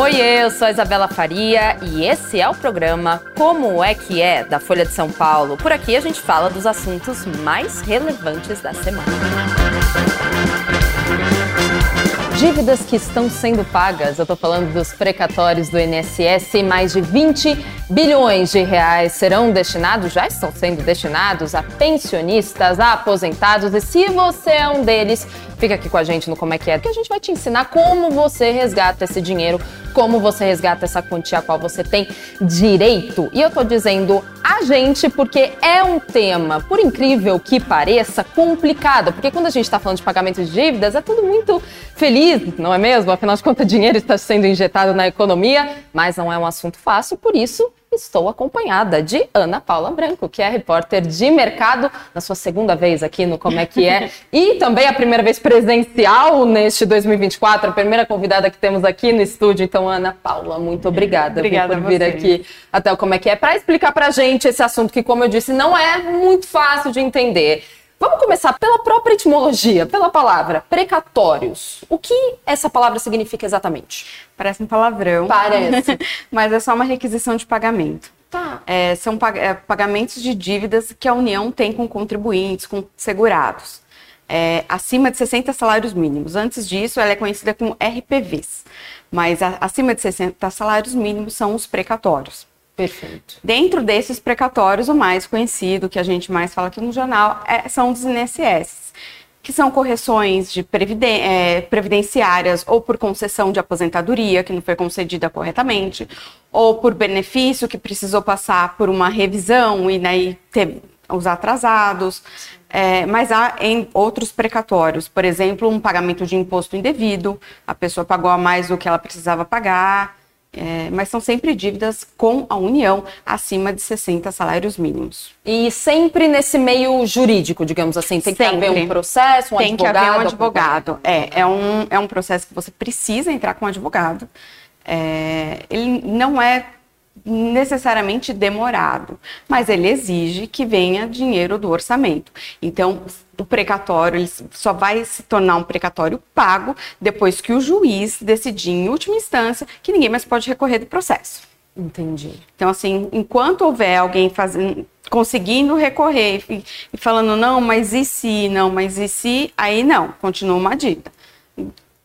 Oi, eu sou a Isabela Faria e esse é o programa Como é que é da Folha de São Paulo. Por aqui a gente fala dos assuntos mais relevantes da semana. Dívidas que estão sendo pagas, eu estou falando dos precatórios do INSS, mais de 20 bilhões de reais serão destinados, já estão sendo destinados a pensionistas, a aposentados, e se você é um deles, fica aqui com a gente no Como é que é, que a gente vai te ensinar como você resgata esse dinheiro, como você resgata essa quantia a qual você tem direito. E eu tô dizendo a gente porque é um tema, por incrível que pareça, complicado, porque quando a gente está falando de pagamento de dívidas, é tudo muito feliz, não é mesmo? Afinal de contas, dinheiro está sendo injetado na economia, mas não é um assunto fácil, por isso estou acompanhada de Ana Paula Branco, que é repórter de mercado, na sua segunda vez aqui no Como é que é, e também a primeira vez presencial neste 2024, a primeira convidada que temos aqui no estúdio. Então, Ana Paula, muito obrigada, obrigada por vir aqui até o Como é que é, para explicar para a gente esse assunto que, como eu disse, não é muito fácil de entender. Vamos começar pela própria etimologia, pela palavra precatórios. O que essa palavra significa exatamente? Parece um palavrão. Parece. mas é só uma requisição de pagamento. Tá. É, são pag é, pagamentos de dívidas que a União tem com contribuintes, com segurados. É, acima de 60 salários mínimos. Antes disso, ela é conhecida como RPVs. Mas a, acima de 60 salários mínimos são os precatórios. Perfeito. Dentro desses precatórios, o mais conhecido, que a gente mais fala aqui no jornal, é, são os INSS, que são correções de é, previdenciárias ou por concessão de aposentadoria, que não foi concedida corretamente, ou por benefício que precisou passar por uma revisão e daí ter os atrasados. É, mas há em outros precatórios, por exemplo, um pagamento de imposto indevido, a pessoa pagou a mais do que ela precisava pagar, é, mas são sempre dívidas com a União acima de 60 salários mínimos. E sempre nesse meio jurídico, digamos assim, tem sempre. que haver um processo, um tem advogado. que haver um advogado. É, é um, é um processo que você precisa entrar com um advogado. É, ele não é necessariamente demorado, mas ele exige que venha dinheiro do orçamento. Então, o precatório ele só vai se tornar um precatório pago depois que o juiz decidir em última instância que ninguém mais pode recorrer do processo. Entendi. Então, assim, enquanto houver alguém fazendo, conseguindo recorrer e, e falando, não, mas e se, não, mas e se, aí não, continua uma dívida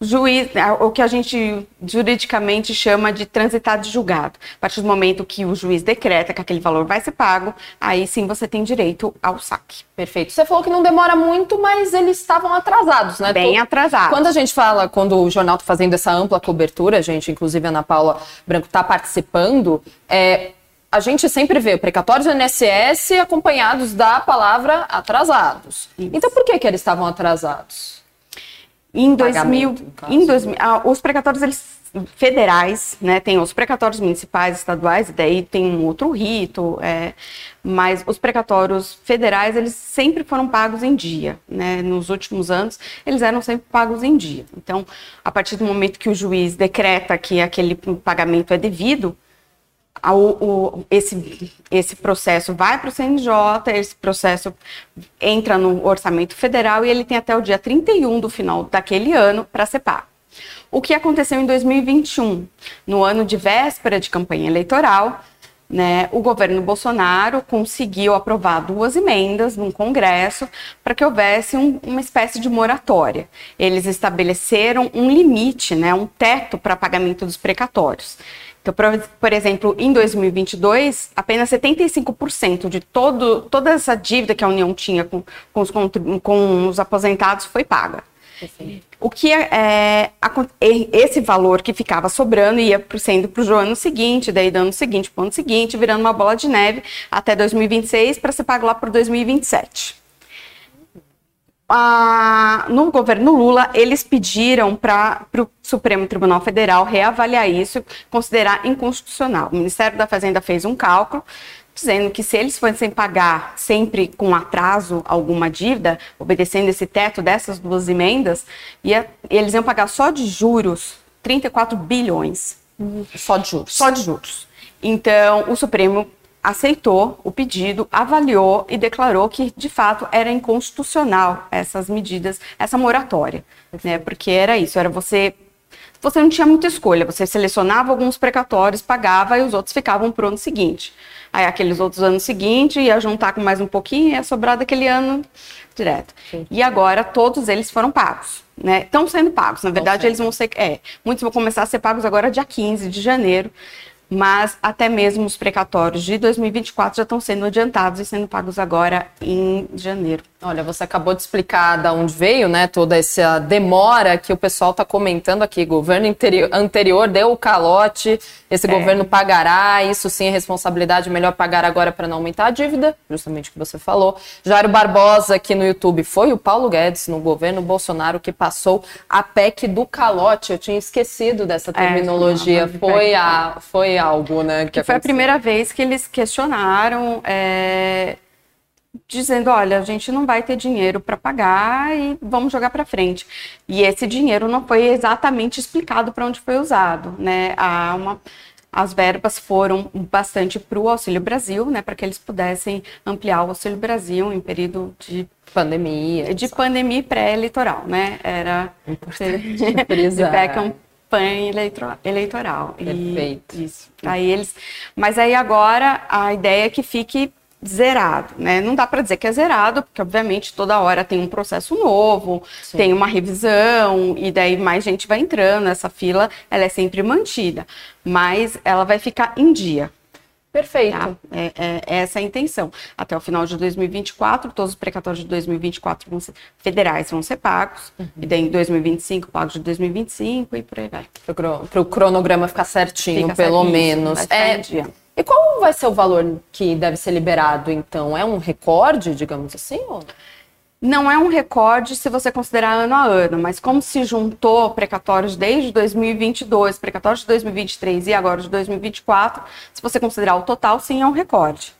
juiz, o que a gente juridicamente chama de transitar de julgado. A partir do momento que o juiz decreta que aquele valor vai ser pago, aí sim você tem direito ao saque. Perfeito. Você falou que não demora muito, mas eles estavam atrasados, né? Bem atrasados. Quando a gente fala, quando o jornal está fazendo essa ampla cobertura, gente, inclusive a Ana Paula Branco está participando, é, a gente sempre vê precatórios do INSS acompanhados da palavra atrasados. Isso. Então por que, que eles estavam atrasados? Em 2000, em 2000 ah, os precatórios eles, federais, né, tem os precatórios municipais, estaduais, e daí tem um outro rito, é, mas os precatórios federais, eles sempre foram pagos em dia, né, nos últimos anos, eles eram sempre pagos em dia. Então, a partir do momento que o juiz decreta que aquele pagamento é devido, o, esse, esse processo vai para o CNJ, esse processo entra no orçamento federal e ele tem até o dia 31 do final daquele ano para ser pago. O que aconteceu em 2021? No ano de véspera de campanha eleitoral, né, o governo Bolsonaro conseguiu aprovar duas emendas no Congresso para que houvesse um, uma espécie de moratória. Eles estabeleceram um limite, né, um teto para pagamento dos precatórios. Então, por, exemplo, em 2022, apenas 75% de todo, toda essa dívida que a União tinha com, com, os, com os aposentados foi paga. O que é, é, esse valor que ficava sobrando ia sendo para o ano seguinte, daí do ano seguinte para o ano seguinte, virando uma bola de neve até 2026 para ser pago lá por 2027 a, no governo Lula, eles pediram para o Supremo Tribunal Federal reavaliar isso, considerar inconstitucional. O Ministério da Fazenda fez um cálculo dizendo que se eles fossem pagar sempre com atraso alguma dívida, obedecendo esse teto dessas duas emendas, ia, eles iam pagar só de juros 34 bilhões. Só de juros. Só de juros. Então, o Supremo aceitou o pedido, avaliou e declarou que, de fato, era inconstitucional essas medidas, essa moratória, né? Porque era isso, era você você não tinha muita escolha. Você selecionava alguns precatórios, pagava e os outros ficavam para o ano seguinte. Aí aqueles outros anos seguintes ia juntar com mais um pouquinho e ia sobrar daquele ano direto. Sim. E agora todos eles foram pagos. Né? Estão sendo pagos. Na verdade, eles vão ser. É, muitos vão começar a ser pagos agora dia 15 de janeiro mas até mesmo os precatórios de 2024 já estão sendo adiantados e sendo pagos agora em janeiro. Olha, você acabou de explicar de onde veio, né, toda essa demora que o pessoal está comentando aqui. Governo anterior deu o calote, esse é. governo pagará, isso sim é responsabilidade, melhor pagar agora para não aumentar a dívida, justamente o que você falou. Jairo Barbosa aqui no YouTube, foi o Paulo Guedes no governo Bolsonaro que passou a PEC do calote. Eu tinha esquecido dessa é, terminologia. É, foi, a, foi algo, né? Que, que foi a primeira vez que eles questionaram. É dizendo, olha, a gente não vai ter dinheiro para pagar e vamos jogar para frente. E esse dinheiro não foi exatamente explicado para onde foi usado, né? Há uma as verbas foram bastante para o Auxílio Brasil, né, para que eles pudessem ampliar o Auxílio Brasil em período de pandemia, de pandemia pré-eleitoral, né? Era importante de pré-campanha eleitoral. Perfeito. E, isso. Aí eles, mas aí agora a ideia é que fique zerado, né? Não dá para dizer que é zerado, porque obviamente toda hora tem um processo novo, Sim. tem uma revisão e daí mais gente vai entrando, essa fila ela é sempre mantida, mas ela vai ficar em dia. Perfeito. Tá? É, é, é, essa a intenção. Até o final de 2024, todos os precatórios de 2024 vão ser, federais vão ser pagos, uhum. e daí em 2025, pagos de 2025 e por aí vai. Para o cronograma ficar certinho, Fica pelo menos. é, dia. E qual vai ser o valor que deve ser liberado, então? É um recorde, digamos assim? Ou... Não é um recorde se você considerar ano a ano, mas como se juntou precatórios desde 2022, precatórios de 2023 e agora de 2024, se você considerar o total, sim, é um recorde.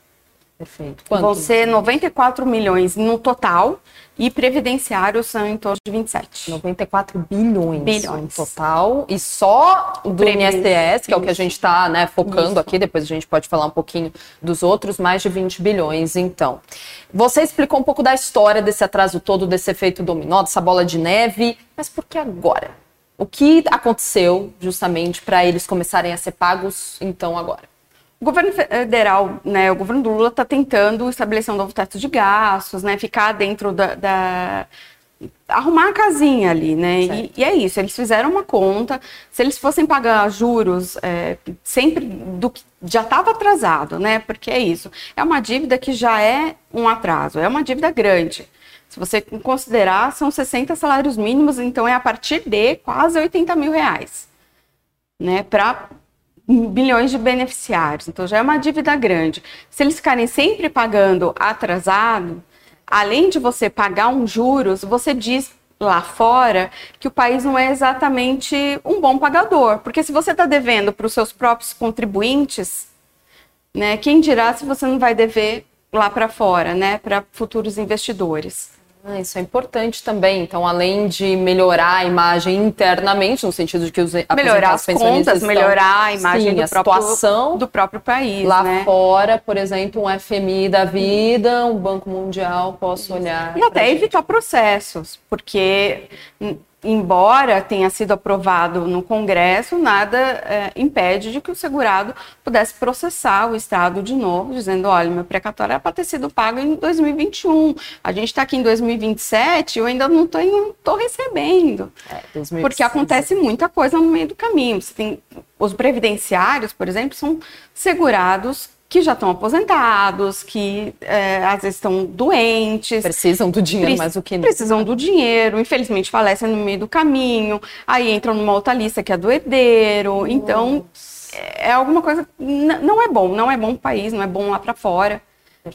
Perfeito. Quanto? Vão ser 94 milhões no total e previdenciários são em torno de 27. 94 bilhões, bilhões. no total. E só do Previs... INSS, que é o que a gente está né, focando Isso. aqui, depois a gente pode falar um pouquinho dos outros, mais de 20 bilhões, então. Você explicou um pouco da história desse atraso todo, desse efeito dominó, dessa bola de neve, mas por que agora? O que aconteceu justamente para eles começarem a ser pagos, então, agora? O governo federal, né, o governo do Lula está tentando estabelecer um novo teto de gastos, né, ficar dentro da, da arrumar a casinha ali, né? E, e, é isso, eles fizeram uma conta. Se eles fossem pagar juros é, sempre do que já estava atrasado, né? Porque é isso, é uma dívida que já é um atraso, é uma dívida grande. Se você considerar, são 60 salários mínimos, então é a partir de quase 80 mil reais, né? Para bilhões de beneficiários, então já é uma dívida grande. Se eles ficarem sempre pagando atrasado, além de você pagar um juros, você diz lá fora que o país não é exatamente um bom pagador, porque se você está devendo para os seus próprios contribuintes, né, quem dirá se você não vai dever lá para fora, né, para futuros investidores. Ah, isso é importante também. Então, além de melhorar a imagem internamente, no sentido de que os melhorar as contas, estão, melhorar a imagem sim, do, a próprio, situação do próprio país. Lá né? fora, por exemplo, um FMI da vida, um Banco Mundial, posso olhar. E até evitar processos, porque embora tenha sido aprovado no Congresso, nada é, impede de que o segurado pudesse processar o Estado de novo, dizendo: olha, meu precatório era para ter sido pago em 2021. A gente está aqui em 2027 eu ainda não estou recebendo. É, porque acontece muita coisa no meio do caminho. Você tem, os previdenciários, por exemplo, são segurados que já estão aposentados, que é, às vezes estão doentes. Precisam do dinheiro, mas o que não. Precisam do dinheiro, infelizmente falecem no meio do caminho, aí entram numa outra lista que é do herdeiro. Nossa. Então, é alguma coisa. Não é bom, não é bom o país, não é bom lá para fora.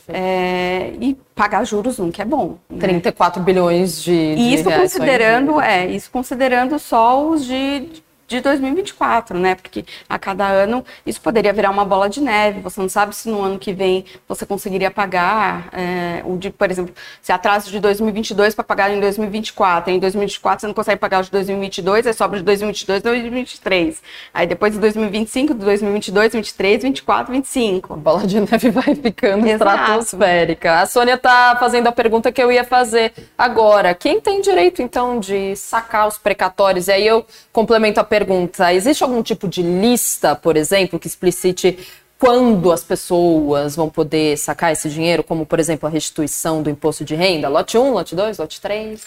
É, e pagar juros nunca é bom. Né? 34 bilhões de, de isso considerando, é, isso considerando só os de de 2024, né? Porque a cada ano isso poderia virar uma bola de neve. Você não sabe se no ano que vem você conseguiria pagar é, o de, por exemplo, se atraso de 2022 para pagar em 2024, em 2024 você não consegue pagar o de 2022, aí sobra de 2022 e 2023. Aí depois de 2025, de 2022, 23, 24, 25. A bola de neve vai ficando Exato. estratosférica. A Sônia tá fazendo a pergunta que eu ia fazer agora. Quem tem direito então de sacar os precatórios? E aí eu complemento a pergunta pergunta: existe algum tipo de lista, por exemplo, que explicite quando as pessoas vão poder sacar esse dinheiro, como, por exemplo, a restituição do imposto de renda? Lote 1, lote 2, lote 3?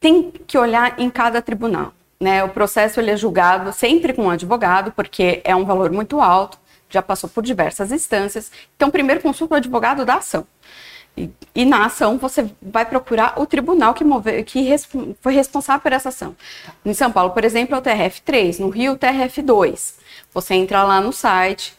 Tem que olhar em cada tribunal. Né? O processo ele é julgado sempre com um advogado, porque é um valor muito alto, já passou por diversas instâncias. Então, primeiro consulta o advogado da ação. E, na ação você vai procurar o tribunal que, move, que res, foi responsável por essa ação. Em São Paulo, por exemplo, é o TRF3, no Rio, o TRF2. Você entra lá no site,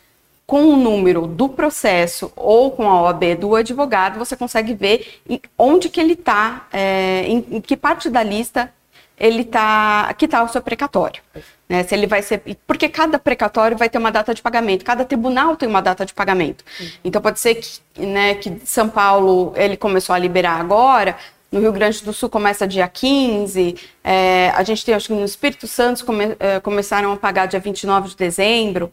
com o número do processo ou com a OAB do advogado, você consegue ver onde que ele está, é, em, em, que parte da lista ele tá, que está o seu precatório. Né? Se ele vai ser, porque cada precatório vai ter uma data de pagamento, cada tribunal tem uma data de pagamento. Uhum. Então pode ser que, né, que São Paulo ele começou a liberar agora, no Rio Grande do Sul começa dia 15, é, a gente tem, acho que no Espírito Santo come, é, começaram a pagar dia 29 de dezembro.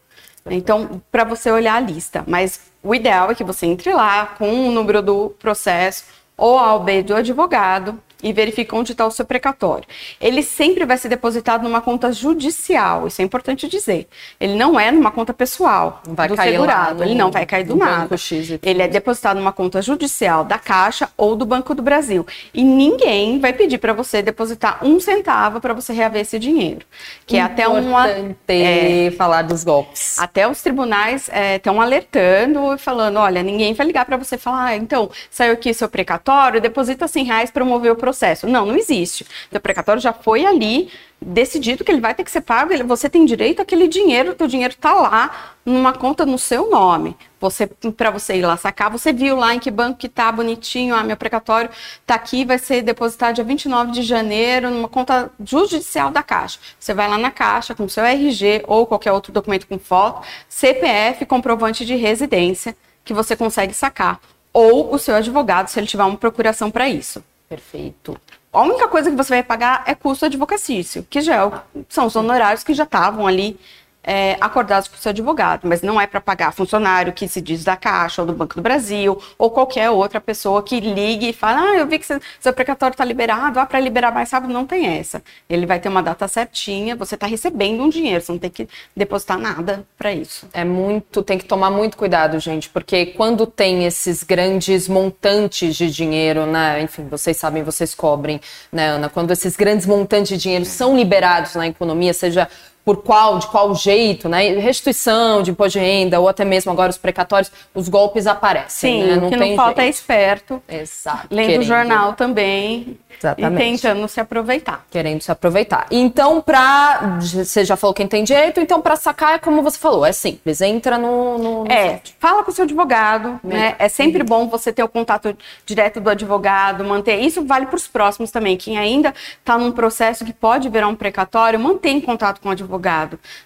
Então, para você olhar a lista. Mas o ideal é que você entre lá com o número do processo ou a OB do advogado e verifica onde está o seu precatório. Ele sempre vai ser depositado numa conta judicial, isso é importante dizer. Ele não é numa conta pessoal não vai do cair segurado, no, ele não vai cair do nada. Ele é depositado numa conta judicial da Caixa ou do Banco do Brasil. E ninguém vai pedir para você depositar um centavo para você reaver esse dinheiro. Que é até uma. É, falar dos golpes. Até os tribunais estão é, alertando e falando: olha, ninguém vai ligar para você falar, ah, então, saiu aqui seu precatório, deposita 100 reais para mover o processo processo. Não, não existe. O precatório já foi ali decidido que ele vai ter que ser pago, você tem direito àquele dinheiro, teu dinheiro está lá numa conta no seu nome. Você para você ir lá sacar, você viu lá em que banco que tá bonitinho, ah, meu precatório tá aqui, vai ser depositado dia 29 de janeiro numa conta judicial da Caixa. Você vai lá na Caixa com seu RG ou qualquer outro documento com foto, CPF, comprovante de residência que você consegue sacar ou o seu advogado se ele tiver uma procuração para isso. Perfeito. A única coisa que você vai pagar é custo advocacício, que já é, são os honorários que já estavam ali é, acordados com seu advogado, mas não é para pagar funcionário que se diz da Caixa ou do Banco do Brasil ou qualquer outra pessoa que ligue e fala: Ah, eu vi que seu precatório está liberado, ah, para liberar mais rápido, não tem essa. Ele vai ter uma data certinha, você está recebendo um dinheiro, você não tem que depositar nada para isso. É muito, tem que tomar muito cuidado, gente, porque quando tem esses grandes montantes de dinheiro, né? Enfim, vocês sabem, vocês cobrem, né, Ana? Quando esses grandes montantes de dinheiro são liberados na economia, seja por qual, de qual jeito, né? Restituição de imposto de renda ou até mesmo agora os precatórios, os golpes aparecem. Sim, né? não o que não falta é jeito. é esperto. Exato. Lendo o jornal também. Exatamente. E tentando se aproveitar. Querendo se aproveitar. Então, para você já falou quem tem direito, então para sacar é como você falou, é simples, entra no, no, no É, site. fala com o seu advogado, né? É sempre bom você ter o contato direto do advogado, manter. Isso vale para os próximos também. Quem ainda está num processo que pode virar um precatório, mantém contato com o advogado.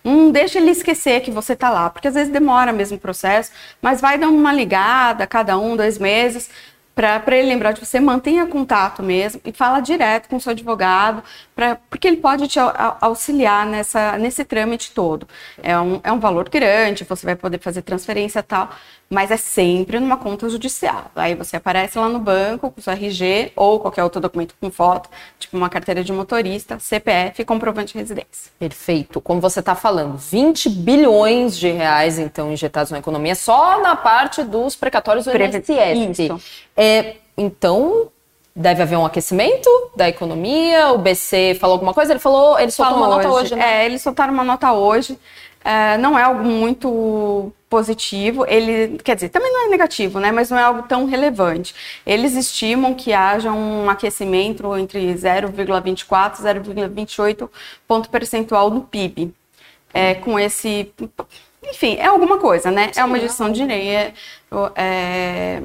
Não deixa ele esquecer que você está lá, porque às vezes demora mesmo o processo, mas vai dando uma ligada cada um, dois meses para ele lembrar de você, mantenha contato mesmo e fala direto com o seu advogado, pra, porque ele pode te auxiliar nessa, nesse trâmite todo. É um, é um valor grande, você vai poder fazer transferência e tal, mas é sempre numa conta judicial. Aí você aparece lá no banco com seu RG ou qualquer outro documento com foto, tipo uma carteira de motorista, CPF e comprovante de residência. Perfeito. Como você está falando, 20 bilhões de reais, então, injetados na economia só na parte dos precatórios do Preve... INSS. Isso. É, então, deve haver um aquecimento da economia? O BC falou alguma coisa? Ele falou, ele soltou falou uma nota hoje, né? É, eles soltaram uma nota hoje. É, não é algo muito positivo, ele, quer dizer, também não é negativo, né, mas não é algo tão relevante. Eles estimam que haja um aquecimento entre 0,24 e 0,28 ponto percentual do PIB. É, com esse, enfim, é alguma coisa, né? Sim, é uma gestão de dinheiro, é,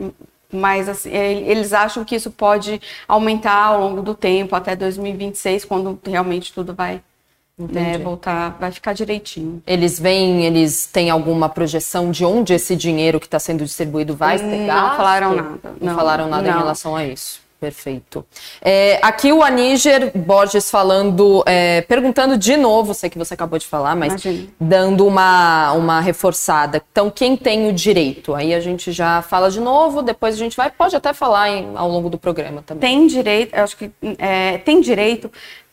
mas assim, eles acham que isso pode aumentar ao longo do tempo, até 2026, quando realmente tudo vai né, voltar, vai ficar direitinho. Eles vêm, eles têm alguma projeção de onde esse dinheiro que está sendo distribuído vai ser hum, Não falaram nada. Não, não falaram nada não. em relação a isso. Perfeito. É, aqui o Aníger Borges falando, é, perguntando de novo, sei que você acabou de falar, mas Imagina. dando uma, uma reforçada. Então, quem tem o direito? Aí a gente já fala de novo, depois a gente vai, pode até falar em, ao longo do programa também. Tem direito, eu acho que é, tem direito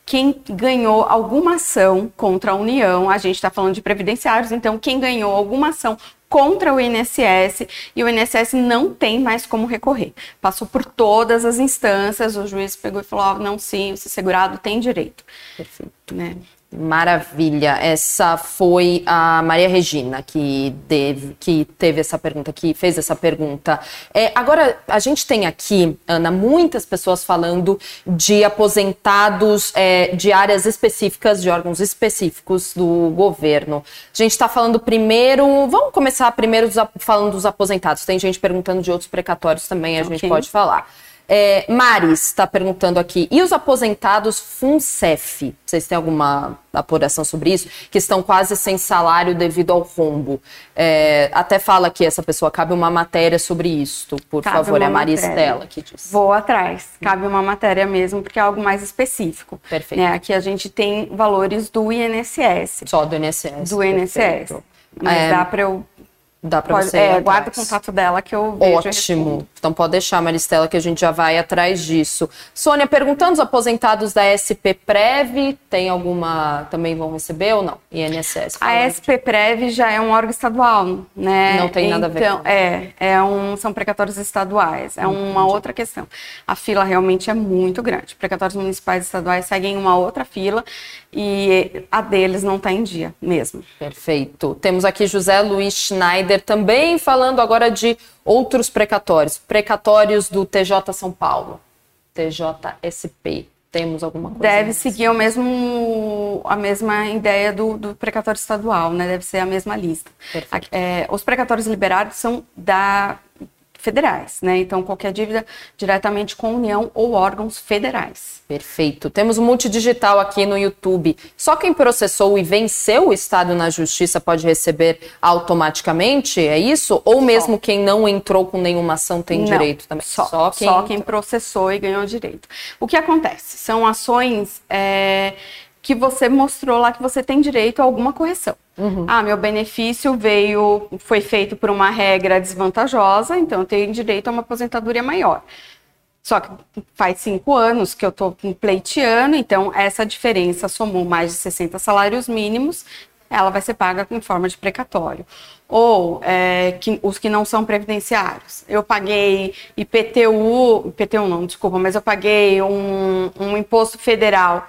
quem ganhou alguma ação contra a União, a gente está falando de previdenciários, então quem ganhou alguma ação contra o INSS e o INSS não tem mais como recorrer. Passou por todas as instâncias, o juiz pegou e falou: oh, não, sim, o segurado tem direito. Perfeito. Né? Maravilha. Essa foi a Maria Regina que, deve, que teve essa pergunta, que fez essa pergunta. É, agora, a gente tem aqui, Ana, muitas pessoas falando de aposentados é, de áreas específicas, de órgãos específicos do governo. A gente está falando primeiro. Vamos começar primeiro falando dos aposentados. Tem gente perguntando de outros precatórios também, a okay. gente pode falar. É, Maris está perguntando aqui, e os aposentados FUNCEF? Vocês têm alguma apuração sobre isso? Que estão quase sem salário devido ao rombo. É, até fala que essa pessoa, cabe uma matéria sobre isso, por cabe favor, é a Maristela que diz. Vou atrás, cabe uma matéria mesmo, porque é algo mais específico. Perfeito. Né? Aqui a gente tem valores do INSS. Só do INSS. Do INSS. Mas é... dá para eu Dá para você. É, guarda o contato dela que eu vejo. Ótimo. Então pode deixar, Maristela, que a gente já vai atrás disso. Sônia, perguntando os aposentados da SP Prev, tem alguma. também vão receber ou não? INSS. A SP Prev já é um órgão estadual, né? Não tem nada a ver. Então, é, é um, são precatórios estaduais. É uma Entendi. outra questão. A fila realmente é muito grande. Precatórios municipais e estaduais seguem uma outra fila e a deles não está em dia mesmo. Perfeito. Temos aqui José Luiz Schneider também falando agora de outros precatórios, precatórios do TJ São Paulo, TJSP. Temos alguma coisa? Deve seguir o mesmo, a mesma ideia do, do precatório estadual, né? Deve ser a mesma lista. É, os precatórios liberados são da federais, né? Então, qualquer dívida diretamente com a União ou órgãos federais. Perfeito. Temos um multidigital aqui no YouTube. Só quem processou e venceu o Estado na Justiça pode receber automaticamente? É isso? Ou mesmo só. quem não entrou com nenhuma ação tem não, direito também? Só, só, quem... só quem processou e ganhou direito. O que acontece? São ações. É que você mostrou lá que você tem direito a alguma correção. Uhum. Ah, meu benefício veio, foi feito por uma regra desvantajosa, então eu tenho direito a uma aposentadoria maior. Só que faz cinco anos que eu estou pleiteando, então essa diferença somou mais de 60 salários mínimos, ela vai ser paga em forma de precatório. Ou é, que, os que não são previdenciários. Eu paguei IPTU, IPTU não, desculpa, mas eu paguei um, um imposto federal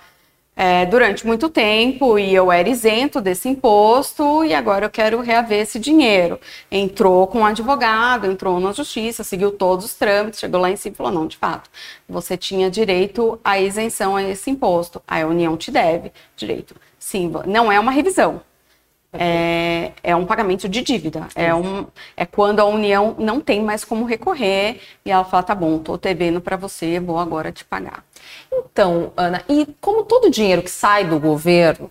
é, durante muito tempo e eu era isento desse imposto e agora eu quero reaver esse dinheiro. Entrou com um advogado, entrou na justiça, seguiu todos os trâmites, chegou lá em cima e falou: não, de fato, você tinha direito à isenção a esse imposto. A União te deve direito. Sim, não é uma revisão. É, é, um pagamento de dívida. É, um, é quando a União não tem mais como recorrer e ela fala: tá bom, tô devendo para você, vou agora te pagar. Então, Ana, e como todo dinheiro que sai do governo,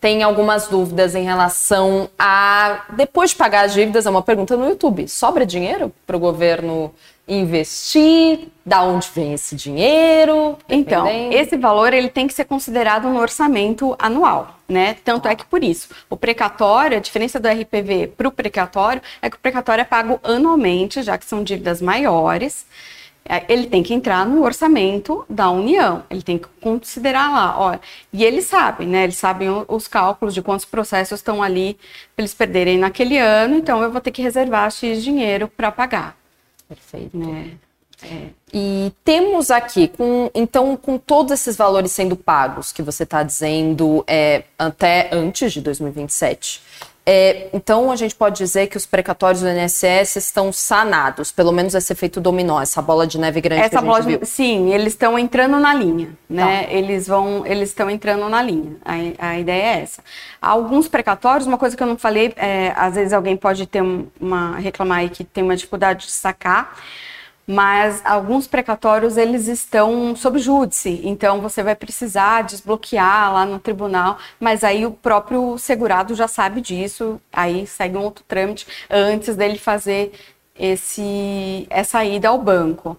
tem algumas dúvidas em relação a depois de pagar as dívidas, é uma pergunta no YouTube. Sobra dinheiro para o governo investir? Da onde vem esse dinheiro? Então, esse valor ele tem que ser considerado no orçamento anual, né? Tanto é que por isso, o precatório, a diferença do RPV para o precatório é que o precatório é pago anualmente, já que são dívidas maiores. É, ele tem que entrar no orçamento da União, ele tem que considerar lá, ó, e eles sabem, né? Eles sabem os cálculos de quantos processos estão ali para eles perderem naquele ano, então eu vou ter que reservar X dinheiro para pagar. Perfeito. Né? É. E temos aqui, com, então, com todos esses valores sendo pagos, que você está dizendo é, até antes de 2027, é, então, a gente pode dizer que os precatórios do INSS estão sanados, pelo menos esse efeito dominó, essa bola de neve grande essa que a gente viu. Sim, eles estão entrando na linha, né? Tá. Eles vão, eles estão entrando na linha. A, a, ideia é essa. Alguns precatórios, uma coisa que eu não falei, é, às vezes alguém pode ter uma reclamar aí que tem uma dificuldade de sacar mas alguns precatórios eles estão sob júdice, então você vai precisar desbloquear lá no tribunal, mas aí o próprio segurado já sabe disso, aí segue um outro trâmite antes dele fazer esse essa ida ao banco.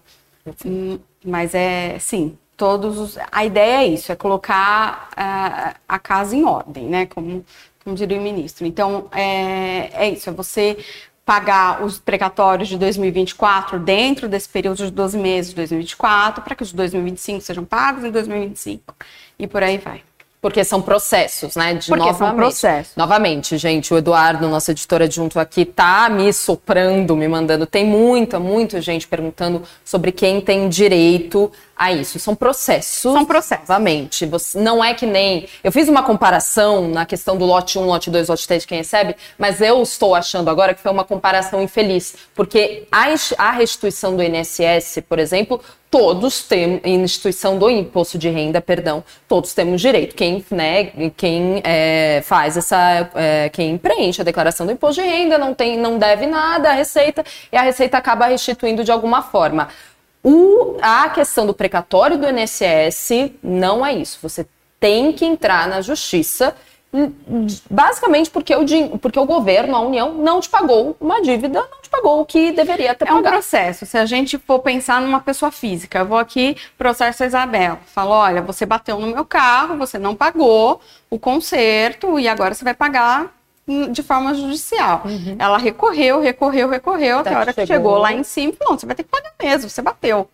Hum, mas é sim, todos os, a ideia é isso, é colocar uh, a casa em ordem, né, como como diria o ministro. Então, é, é isso, é você pagar os precatórios de 2024 dentro desse período de 12 meses de 2024, para que os de 2025 sejam pagos em 2025 e por aí vai. Porque são processos, né? De Porque novamente, são processos. Novamente, gente, o Eduardo, nosso editor adjunto aqui, tá me soprando, me mandando. Tem muita, muita gente perguntando sobre quem tem direito a isso. São processos. São processos. Novamente. Você, não é que nem. Eu fiz uma comparação na questão do lote 1, lote 2, lote 3 de quem recebe, mas eu estou achando agora que foi uma comparação infeliz. Porque a, a restituição do INSS, por exemplo, todos temos, instituição do imposto de renda, perdão, todos temos direito. Quem, né, quem é, faz essa, é, quem preenche a declaração do imposto de renda não tem, não deve nada à Receita e a Receita acaba restituindo de alguma forma. O, a questão do precatório do INSS não é isso. Você tem que entrar na justiça basicamente porque o, porque o governo, a União, não te pagou uma dívida, não te pagou o que deveria ter é pagado. É um processo. Se a gente for pensar numa pessoa física, eu vou aqui, processo a Isabel, falo, olha, você bateu no meu carro, você não pagou o conserto e agora você vai pagar de forma judicial. Uhum. Ela recorreu, recorreu, recorreu, até a hora que chegou. lá em cima, falou, você vai ter que pagar mesmo, você bateu.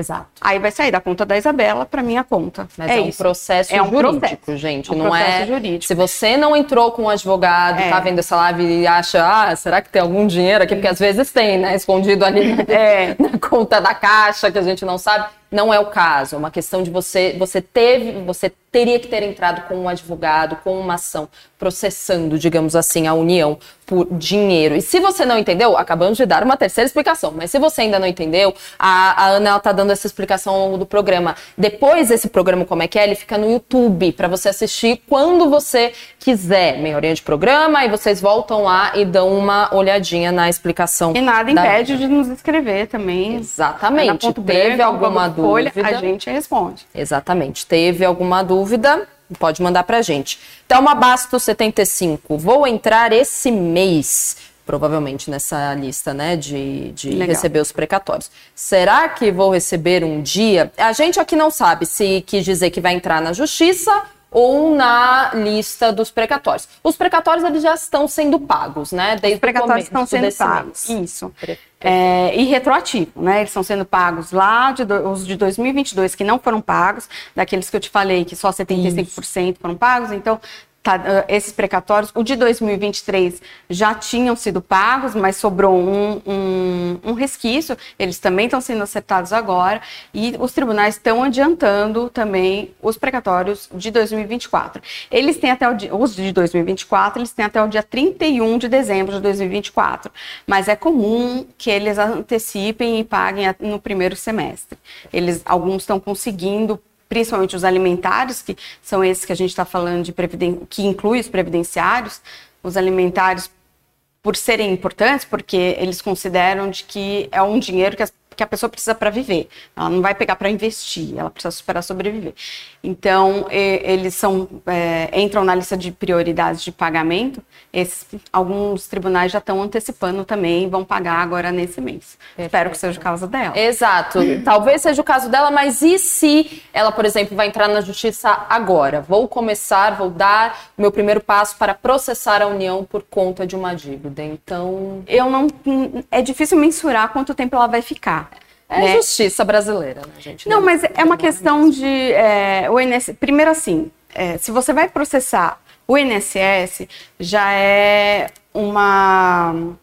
Exato. Aí vai sair da conta da Isabela para minha conta. Mas é, é um isso. processo é um jurídico, processo. gente. É um não é. Jurídico. Se você não entrou com um advogado, é. tá vendo essa live e acha, ah, será que tem algum dinheiro aqui? Porque às vezes tem, né? Escondido ali é. na conta da caixa que a gente não sabe. Não é o caso. É uma questão de você, você teve, você teria que ter entrado com um advogado, com uma ação, processando, digamos assim, a União por dinheiro. E se você não entendeu, acabamos de dar uma terceira explicação, mas se você ainda não entendeu, a, a Ana está dando essa explicação ao longo do programa. Depois esse programa, como é que é, ele fica no YouTube para você assistir quando você quiser. Meia horinha de programa, e vocês voltam lá e dão uma olhadinha na explicação. E nada impede de nos escrever também. Exatamente. Teve alguma dúvida? Folha, a gente responde. Exatamente. Teve alguma dúvida? Pode mandar pra gente. Thelma Basto 75. Vou entrar esse mês, provavelmente nessa lista, né, de, de receber os precatórios. Será que vou receber um dia? A gente aqui não sabe se quis dizer que vai entrar na justiça ou na lista dos precatórios. Os precatórios eles já estão sendo pagos, né? Desde Os precatórios estão sendo pagos. Mês. Isso. É, e retroativo, né? Eles estão sendo pagos lá, de os de 2022 que não foram pagos, daqueles que eu te falei que só 75% Isso. foram pagos, então Tá, ah, esses precatórios, o de 2023 já tinham sido pagos, mas sobrou um, um, um resquício, eles também estão sendo acertados agora, e os tribunais estão adiantando também os precatórios de 2024. Eles têm até o dia, os de 2024, eles têm até o dia 31 de dezembro de 2024, mas é comum que eles antecipem e paguem no primeiro semestre. Eles, alguns estão conseguindo principalmente os alimentares, que são esses que a gente está falando de que inclui os previdenciários, os alimentares por serem importantes, porque eles consideram de que é um dinheiro que as que a pessoa precisa para viver. Ela não vai pegar para investir, ela precisa para sobreviver. Então, e, eles são, é, entram na lista de prioridades de pagamento. Esses, alguns tribunais já estão antecipando também e vão pagar agora nesse mês. Perfeito. Espero que seja o caso dela. Exato. Talvez seja o caso dela, mas e se ela, por exemplo, vai entrar na justiça agora? Vou começar, vou dar o meu primeiro passo para processar a União por conta de uma dívida. Então. Eu não. É difícil mensurar quanto tempo ela vai ficar. É né? justiça brasileira, né, gente? Não, mas é uma questão de. É, o INSS, primeiro, assim, é, se você vai processar o INSS, já é uma.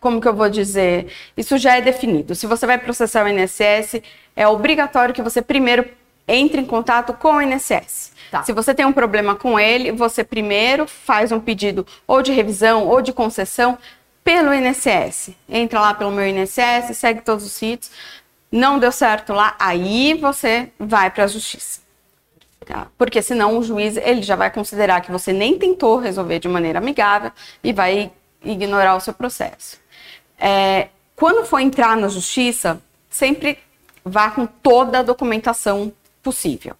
Como que eu vou dizer? Isso já é definido. Se você vai processar o INSS, é obrigatório que você primeiro entre em contato com o INSS. Tá. Se você tem um problema com ele, você primeiro faz um pedido ou de revisão ou de concessão pelo INSS. Entra lá pelo meu INSS, segue todos os ritos. Não deu certo lá, aí você vai para a justiça. Tá? Porque senão o juiz ele já vai considerar que você nem tentou resolver de maneira amigável e vai ignorar o seu processo. É, quando for entrar na justiça, sempre vá com toda a documentação possível.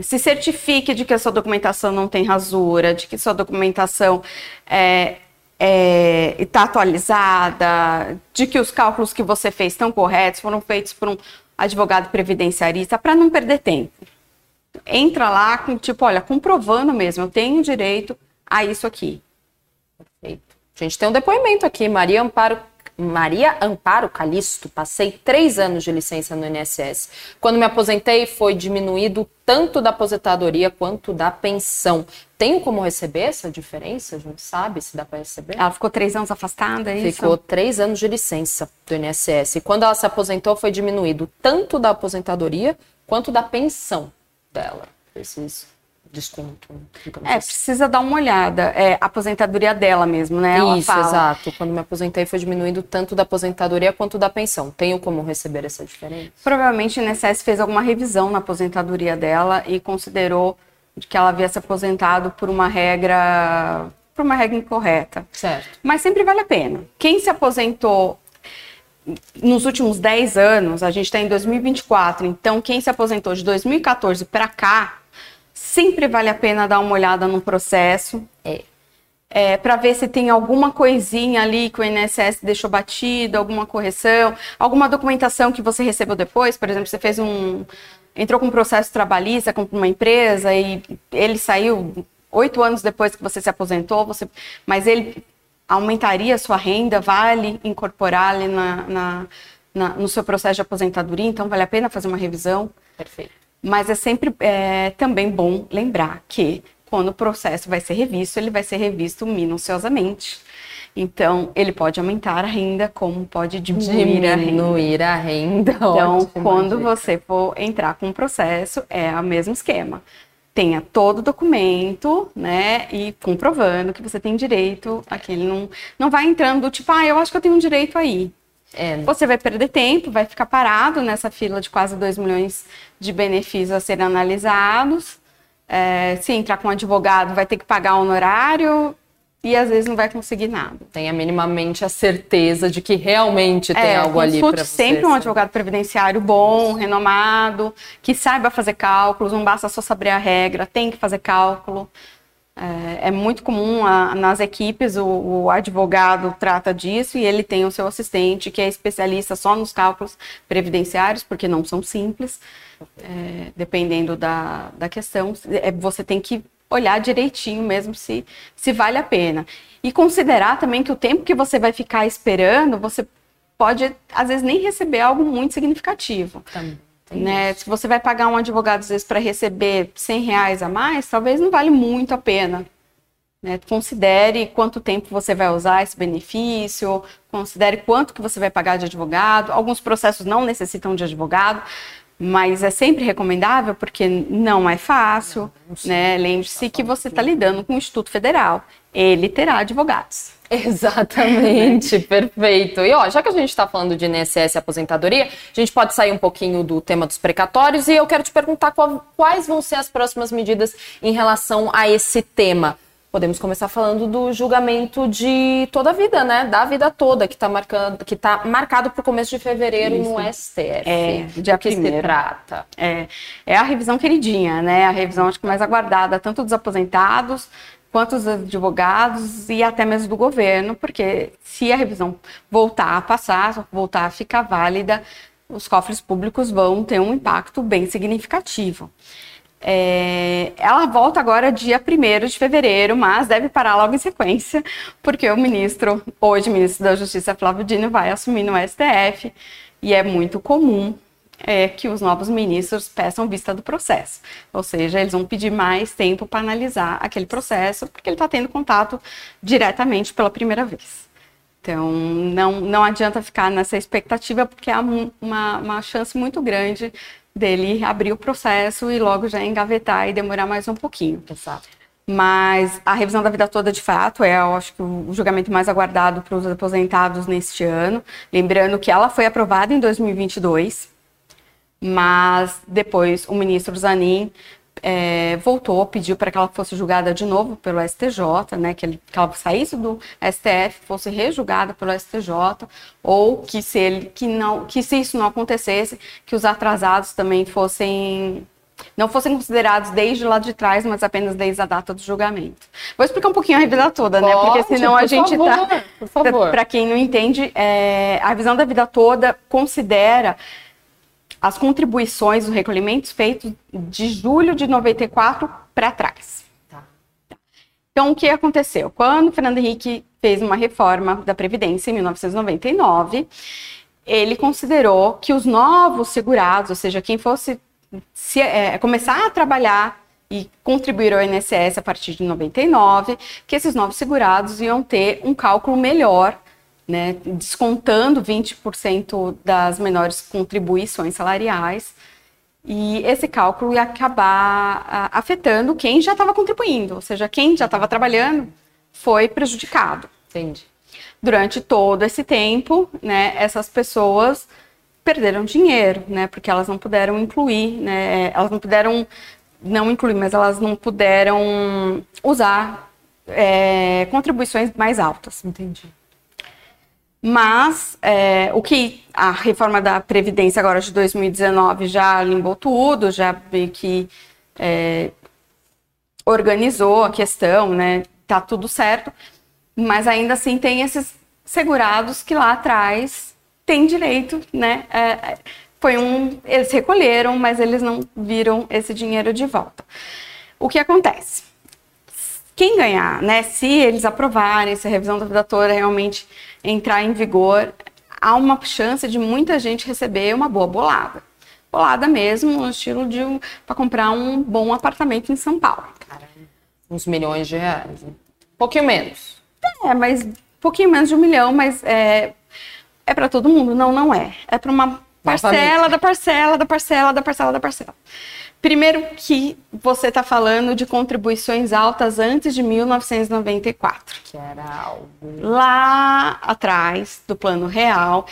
Se certifique de que a sua documentação não tem rasura, de que sua documentação é, é, está atualizada, de que os cálculos que você fez estão corretos, foram feitos por um advogado previdenciarista, para não perder tempo. Entra lá com tipo, olha, comprovando mesmo, eu tenho direito a isso aqui. Perfeito. gente tem um depoimento aqui, Maria Amparo Maria Amparo Calisto, passei três anos de licença no INSS. Quando me aposentei, foi diminuído tanto da aposentadoria quanto da pensão. Tenho como receber essa diferença? A gente sabe se dá para receber? Ela ficou três anos afastada, é isso? Ficou três anos de licença do INSS. E quando ela se aposentou, foi diminuído tanto da aposentadoria quanto da pensão dela. Esses desconto. É, precisa dar uma olhada. É a aposentadoria dela mesmo, né? Ela Isso, fala. exato. Quando me aposentei foi diminuindo tanto da aposentadoria quanto da pensão. Tenho como receber essa diferença? Provavelmente o INSS fez alguma revisão na aposentadoria dela e considerou que ela havia se aposentado por uma regra por uma regra incorreta. Certo. Mas sempre vale a pena. Quem se aposentou nos últimos 10 anos, a gente está em 2024, então quem se aposentou de 2014 para cá, sempre vale a pena dar uma olhada no processo. É. É, para ver se tem alguma coisinha ali que o INSS deixou batido, alguma correção, alguma documentação que você recebeu depois. Por exemplo, você fez um. entrou com um processo trabalhista com uma empresa e ele saiu oito anos depois que você se aposentou, você, mas ele aumentaria a sua renda, vale incorporar ali na, na, na, no seu processo de aposentadoria, então vale a pena fazer uma revisão. Perfeito. Mas é sempre é, também bom lembrar que quando o processo vai ser revisto, ele vai ser revisto minuciosamente. Então, ele pode aumentar a renda, como pode diminuir, diminuir a renda. A renda. Então, Ótimo, quando você for entrar com o processo, é o mesmo esquema. Tenha todo o documento, né, e comprovando que você tem direito àquele. Não, não vai entrando tipo, ah, eu acho que eu tenho um direito aí. É. Você vai perder tempo, vai ficar parado nessa fila de quase 2 milhões de benefícios a serem analisados. É, se entrar com um advogado, vai ter que pagar honorário e às vezes não vai conseguir nada. Tenha minimamente a certeza de que realmente tem é, algo ali para você. sempre um advogado previdenciário bom, renomado, que saiba fazer cálculos, não basta só saber a regra, tem que fazer cálculo. É, é muito comum a, nas equipes o, o, advogado trata disso e ele tem o seu assistente que é especialista só nos cálculos previdenciários, porque não são simples, é, dependendo da, da questão. É, você tem que olhar direitinho mesmo se, se vale a pena. E considerar também que o tempo que você vai ficar esperando, você pode, às vezes, nem receber algo muito significativo. Também. Né? Se você vai pagar um advogado, às vezes, para receber 100 reais a mais, talvez não vale muito a pena. Né? Considere quanto tempo você vai usar esse benefício, considere quanto que você vai pagar de advogado. Alguns processos não necessitam de advogado, mas é sempre recomendável porque não é fácil. Né? Lembre-se que você está lidando com o Instituto Federal. Ele terá advogados. Exatamente, perfeito. E ó, já que a gente está falando de INSS e aposentadoria, a gente pode sair um pouquinho do tema dos precatórios e eu quero te perguntar qual, quais vão ser as próximas medidas em relação a esse tema. Podemos começar falando do julgamento de toda a vida, né? Da vida toda, que está marcando, que tá marcado para o começo de fevereiro Isso. no STF. É, dia que primeiro. se trata. É, é a revisão queridinha, né? A revisão acho que mais aguardada, tanto dos aposentados quanto os advogados e até mesmo do governo, porque se a revisão voltar a passar, voltar a ficar válida, os cofres públicos vão ter um impacto bem significativo. É, ela volta agora dia 1 de fevereiro, mas deve parar logo em sequência, porque o ministro, hoje ministro da Justiça, Flávio Dino, vai assumir no STF, e é muito comum é que os novos ministros peçam vista do processo. Ou seja, eles vão pedir mais tempo para analisar aquele processo, porque ele está tendo contato diretamente pela primeira vez. Então, não, não adianta ficar nessa expectativa, porque há uma, uma chance muito grande dele abrir o processo e logo já engavetar e demorar mais um pouquinho. Exato. Mas a revisão da vida toda, de fato, é, eu acho que o julgamento mais aguardado para os aposentados neste ano. Lembrando que ela foi aprovada em 2022, mas depois o ministro Zanin é, voltou, pediu para que ela fosse julgada de novo pelo STJ, né, que, ele, que ela saísse do STF, fosse rejulgada pelo STJ, ou que se, ele, que, não, que se isso não acontecesse, que os atrasados também fossem não fossem considerados desde lá de trás, mas apenas desde a data do julgamento. Vou explicar um pouquinho a revisão toda, né? Porque senão a gente favor, tá. Para quem não entende, é, a revisão da vida toda considera as contribuições, os recolhimentos feitos de julho de 94 para trás. Tá. Então, o que aconteceu? Quando o Fernando Henrique fez uma reforma da Previdência em 1999, ele considerou que os novos segurados, ou seja, quem fosse se, é, começar a trabalhar e contribuir ao INSS a partir de 99, que esses novos segurados iam ter um cálculo melhor, né, descontando 20% das menores contribuições salariais. E esse cálculo ia acabar a, afetando quem já estava contribuindo, ou seja, quem já estava trabalhando foi prejudicado. Entendi. Durante todo esse tempo, né, essas pessoas perderam dinheiro, né, porque elas não puderam incluir, né, elas não puderam não incluir, mas elas não puderam usar é, contribuições mais altas. Entendi. Mas é, o que a reforma da Previdência agora de 2019 já limpou tudo, já que é, organizou a questão, né? Tá tudo certo. Mas ainda assim tem esses segurados que lá atrás têm direito, né? É, foi um, eles recolheram, mas eles não viram esse dinheiro de volta. O que acontece? Quem ganhar, né? Se eles aprovarem, se a revisão da vida toda realmente entrar em vigor, há uma chance de muita gente receber uma boa bolada. Bolada mesmo, no estilo de um, para comprar um bom apartamento em São Paulo. Caramba, uns milhões de reais. Um pouquinho menos. É, mas um pouquinho menos de um milhão, mas é, é para todo mundo? Não, não é. É para uma Parcela da parcela, da parcela, da parcela, da parcela. Primeiro que você está falando de contribuições altas antes de 1994. Que era algo... Lá atrás do plano real.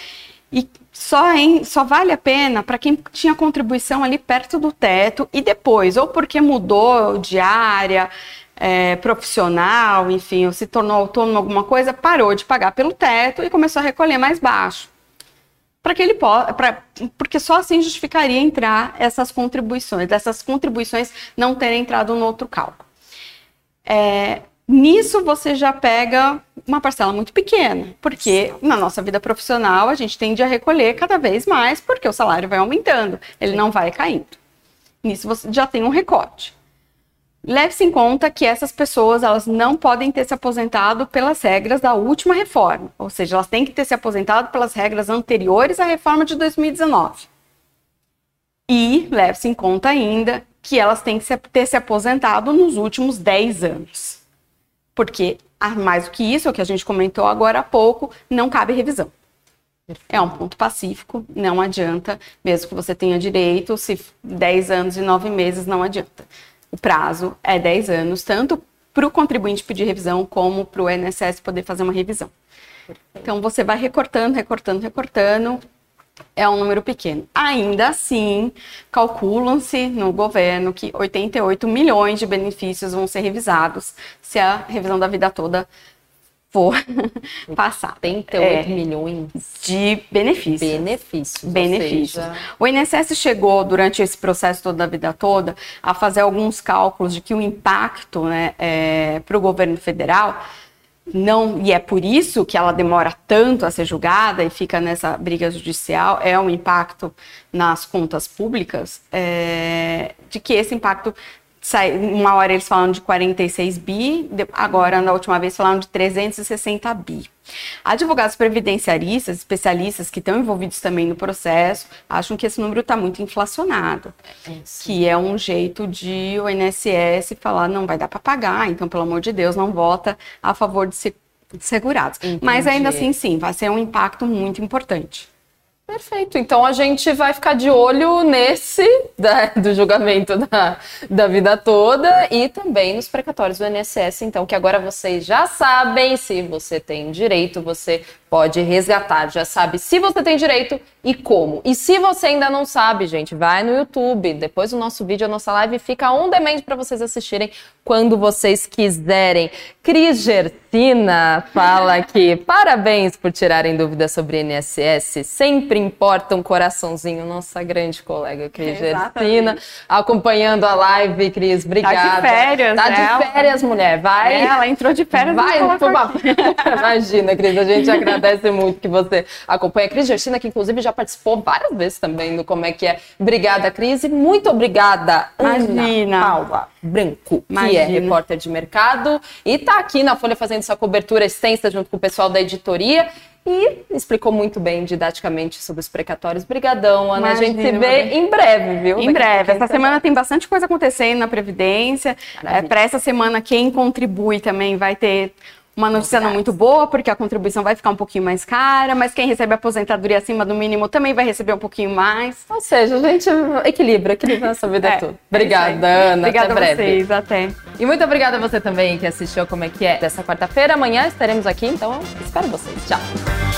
E só, em, só vale a pena para quem tinha contribuição ali perto do teto e depois, ou porque mudou de área, é, profissional, enfim, ou se tornou autônomo alguma coisa, parou de pagar pelo teto e começou a recolher mais baixo para que ele possa, porque só assim justificaria entrar essas contribuições, dessas contribuições não terem entrado no outro cálculo. É, nisso você já pega uma parcela muito pequena, porque na nossa vida profissional a gente tende a recolher cada vez mais, porque o salário vai aumentando, ele não vai caindo. Nisso você já tem um recorte. Leve-se em conta que essas pessoas elas não podem ter se aposentado pelas regras da última reforma, ou seja, elas têm que ter se aposentado pelas regras anteriores à reforma de 2019. E leve-se em conta ainda que elas têm que ter se aposentado nos últimos 10 anos. Porque, mais do que isso, o que a gente comentou agora há pouco, não cabe revisão. É um ponto pacífico, não adianta, mesmo que você tenha direito, se 10 anos e 9 meses não adianta o prazo é 10 anos, tanto para o contribuinte pedir revisão como para o INSS poder fazer uma revisão. Então você vai recortando, recortando, recortando, é um número pequeno. Ainda assim, calculam-se no governo que 88 milhões de benefícios vão ser revisados se a revisão da vida toda for passar. 78 é, milhões de benefícios. Benefícios. Benefícios. Seja... O INSS chegou, durante esse processo todo da vida toda, a fazer alguns cálculos de que o impacto né, é, para o governo federal não e é por isso que ela demora tanto a ser julgada e fica nessa briga judicial é um impacto nas contas públicas é, de que esse impacto uma hora eles falam de 46 bi, agora na última vez falaram de 360 bi. Advogados previdenciaristas, especialistas que estão envolvidos também no processo, acham que esse número está muito inflacionado, é, que é um jeito de o INSS falar não vai dar para pagar, então pelo amor de Deus não vota a favor de segurados. Entendi. Mas ainda assim, sim, vai ser um impacto muito importante. Perfeito. Então a gente vai ficar de olho nesse da, do julgamento da, da vida toda e também nos precatórios do INSS. Então, que agora vocês já sabem se você tem direito, você pode resgatar. Já sabe se você tem direito e como. E se você ainda não sabe, gente, vai no YouTube. Depois do nosso vídeo, a nossa live fica on demand para vocês assistirem quando vocês quiserem. Cris Gersina fala aqui: parabéns por tirarem dúvidas sobre INSS. Sempre importa um coraçãozinho. Nossa grande colega Cris Gersina, acompanhando a live. Cris, obrigada. Tá de férias, Tá de férias, mulher. Vai. É, ela entrou de férias. Vai, por... Imagina, Cris, a gente agradece agradece muito que você acompanha a Cris Gersina, que inclusive já participou várias vezes também no Como é que é. Obrigada, Cris. E muito obrigada, Imagina. Ana Paula Branco, Imagina. que é repórter de mercado e tá aqui na Folha fazendo essa cobertura extensa junto com o pessoal da editoria e explicou muito bem didaticamente sobre os precatórios. Brigadão, Ana. Imagina, a gente se vê em breve, viu? Em Daqui breve. Essa semana tem bastante coisa acontecendo na Previdência. É, Para essa semana, quem contribui também vai ter uma notícia não muito boa, porque a contribuição vai ficar um pouquinho mais cara, mas quem recebe aposentadoria acima do mínimo também vai receber um pouquinho mais. Ou seja, a gente equilibra, equilibra essa vida É, toda. é Obrigada, aí. Ana. Obrigada até a breve. vocês. Até. E muito obrigada a você também que assistiu como é que é dessa quarta-feira. Amanhã estaremos aqui, então espero vocês. Tchau.